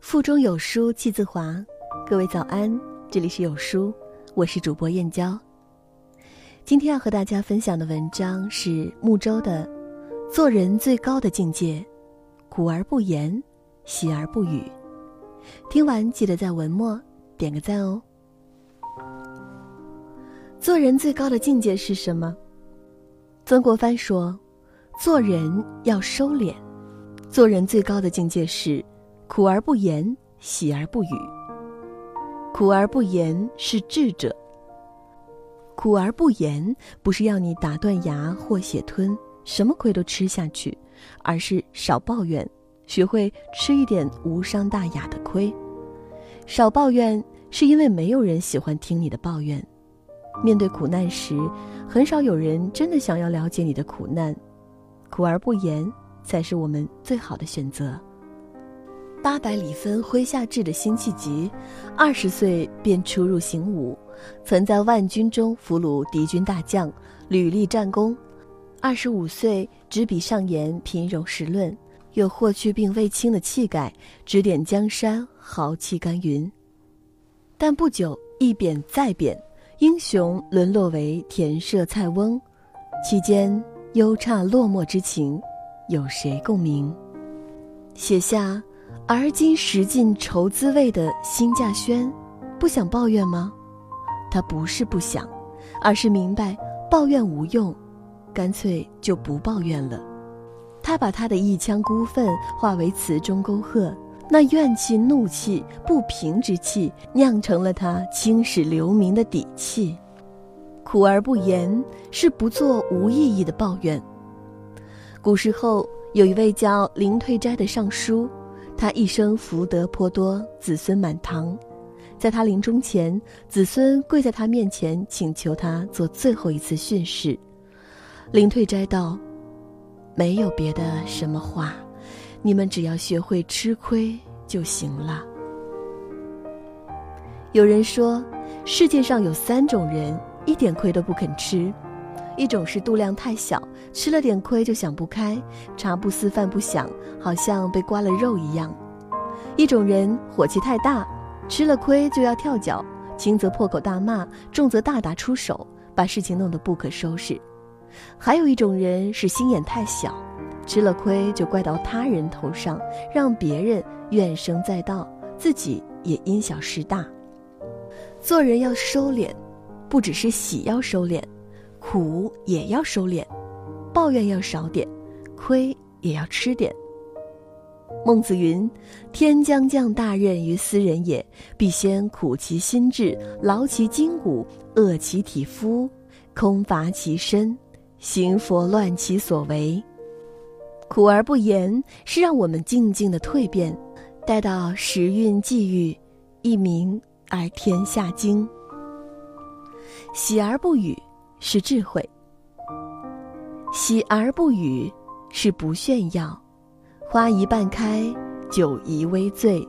腹中有书气自华，各位早安，这里是有书，我是主播燕娇。今天要和大家分享的文章是木舟的《做人最高的境界：苦而不言，喜而不语》。听完记得在文末点个赞哦。做人最高的境界是什么？曾国藩说：“做人要收敛，做人最高的境界是。”苦而不言，喜而不语。苦而不言是智者。苦而不言不是要你打断牙或血吞，什么亏都吃下去，而是少抱怨，学会吃一点无伤大雅的亏。少抱怨是因为没有人喜欢听你的抱怨。面对苦难时，很少有人真的想要了解你的苦难。苦而不言才是我们最好的选择。八百里分麾下炙的辛弃疾，二十岁便出入行伍，曾在万军中俘虏敌军大将，屡立战功。二十五岁执笔上言平戎时论，有霍去病卫青的气概，指点江山，豪气干云。但不久一贬再贬，英雄沦落为田舍菜翁，其间忧刹落寞之情，有谁共鸣？写下。而今食尽愁滋味的辛稼轩，不想抱怨吗？他不是不想，而是明白抱怨无用，干脆就不抱怨了。他把他的一腔孤愤化为词中沟壑，那怨气、怒气、不平之气，酿成了他青史留名的底气。苦而不言，是不做无意义的抱怨。古时候有一位叫林退斋的尚书。他一生福德颇多，子孙满堂。在他临终前，子孙跪在他面前，请求他做最后一次训示。林退斋道：“没有别的什么话，你们只要学会吃亏就行了。”有人说，世界上有三种人，一点亏都不肯吃。一种是度量太小，吃了点亏就想不开，茶不思饭不想，好像被刮了肉一样；一种人火气太大，吃了亏就要跳脚，轻则破口大骂，重则大打出手，把事情弄得不可收拾；还有一种人是心眼太小，吃了亏就怪到他人头上，让别人怨声载道，自己也因小失大。做人要收敛，不只是喜要收敛。苦也要收敛，抱怨要少点，亏也要吃点。孟子云：“天将降大任于斯人也，必先苦其心志，劳其筋骨，饿其体肤，空乏其身，行拂乱其所为。”苦而不言，是让我们静静的蜕变，待到时运际遇，一鸣而天下惊。喜而不语。是智慧，喜而不语是不炫耀，花一半开，酒宜微醉，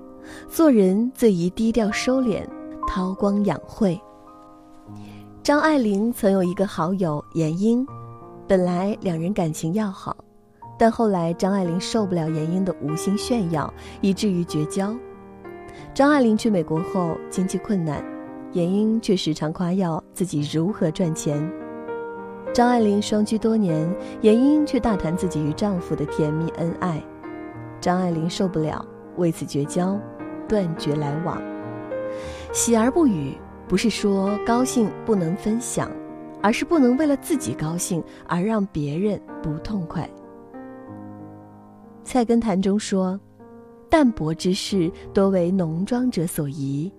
做人最宜低调收敛，韬光养晦。张爱玲曾有一个好友闫英，本来两人感情要好，但后来张爱玲受不了闫英的无心炫耀，以至于绝交。张爱玲去美国后经济困难，闫英却时常夸耀自己如何赚钱。张爱玲双居多年，闫英却大谈自己与丈夫的甜蜜恩爱，张爱玲受不了，为此绝交，断绝来往。喜而不语，不是说高兴不能分享，而是不能为了自己高兴而让别人不痛快。菜根谭中说：“淡泊之事多为浓妆者所宜，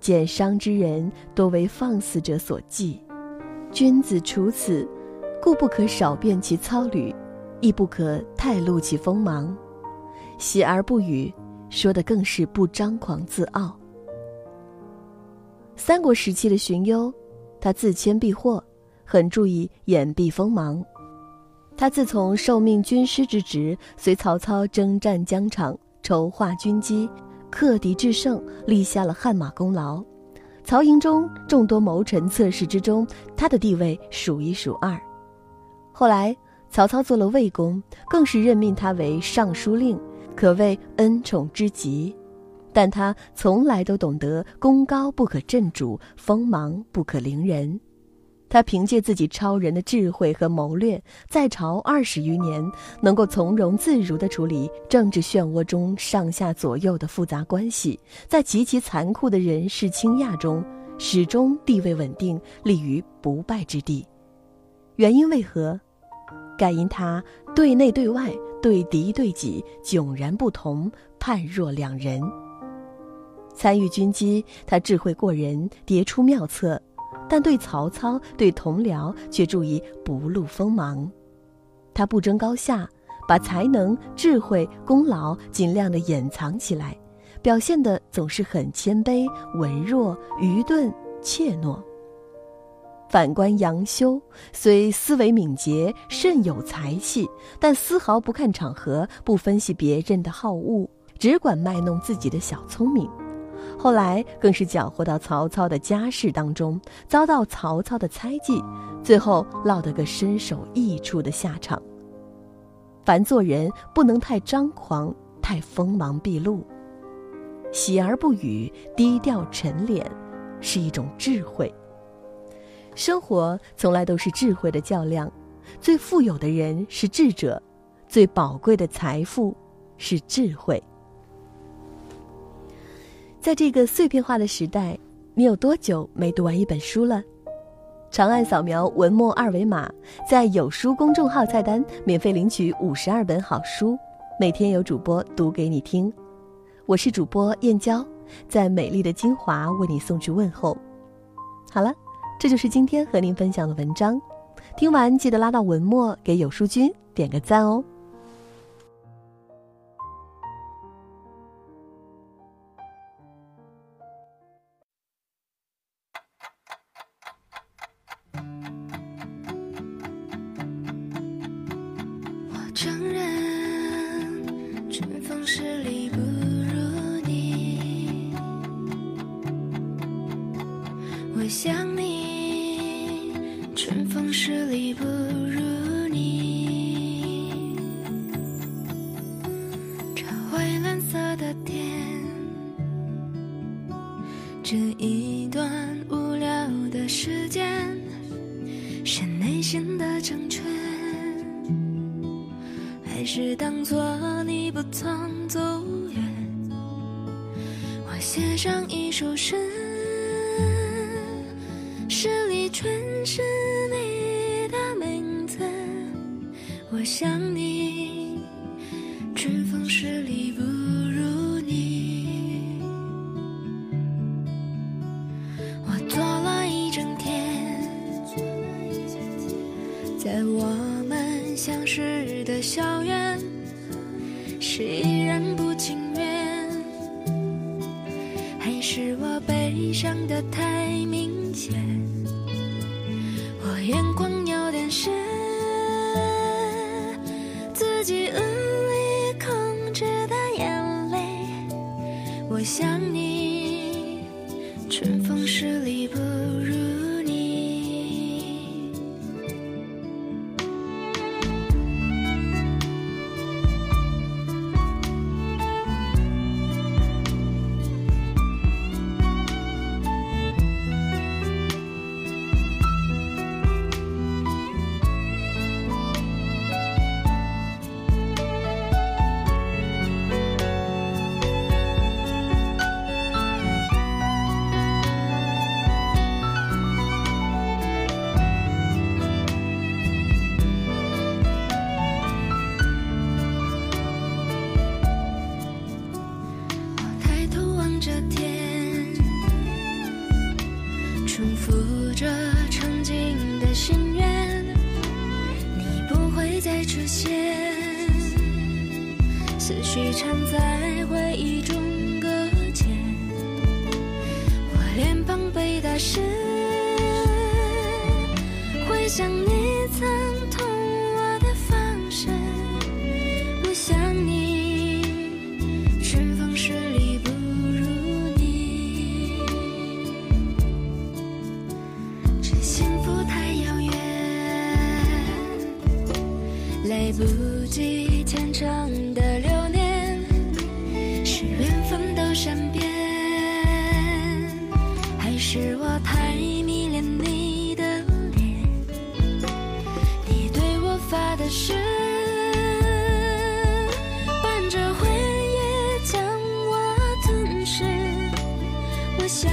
减伤之人多为放肆者所忌。”君子处此，故不可少变其操履，亦不可太露其锋芒。喜而不语，说的更是不张狂自傲。三国时期的荀攸，他自谦避祸，很注意掩蔽锋芒。他自从受命军师之职，随曹操征战疆场，筹划军机，克敌制胜，立下了汗马功劳。曹营中众多谋臣侧室之中，他的地位数一数二。后来曹操做了魏公，更是任命他为尚书令，可谓恩宠之极。但他从来都懂得功高不可震主，锋芒不可凌人。他凭借自己超人的智慧和谋略，在朝二十余年，能够从容自如地处理政治漩涡中上下左右的复杂关系，在极其残酷的人事倾轧中，始终地位稳定，立于不败之地。原因为何？盖因他对内对外、对敌对己迥然不同，判若两人。参与军机，他智慧过人，迭出妙策。但对曹操、对同僚却注意不露锋芒，他不争高下，把才能、智慧、功劳尽量的掩藏起来，表现的总是很谦卑、文弱、愚钝、怯懦。反观杨修，虽思维敏捷，甚有才气，但丝毫不看场合，不分析别人的好恶，只管卖弄自己的小聪明。后来更是搅和到曹操的家事当中，遭到曹操的猜忌，最后落得个身首异处的下场。凡做人不能太张狂，太锋芒毕露，喜而不语，低调沉敛，是一种智慧。生活从来都是智慧的较量，最富有的人是智者，最宝贵的财富是智慧。在这个碎片化的时代，你有多久没读完一本书了？长按扫描文末二维码，在有书公众号菜单免费领取五十二本好书，每天有主播读给你听。我是主播燕娇，在美丽的金华为你送去问候。好了，这就是今天和您分享的文章。听完记得拉到文末给有书君点个赞哦。承认春风十里不如你，我想你，春风十里不如你。这蔚蓝色的天，这一段无聊的时间，是内心的成全，还是当作你不曾走远？我写上一首诗。是依然不情愿，还是我悲伤的太明显？我眼眶有点湿，自己无力控制的眼泪。我想你，春风十里不如缠在回忆中搁浅，我脸庞被打湿，回想你曾痛我的方式。我想你，春风十里不如你，这幸福太遥远，来不及。虔诚的留年，是缘分的。多善变，还是我太迷恋你的脸？你对我发的誓，伴着回忆将我吞噬。我想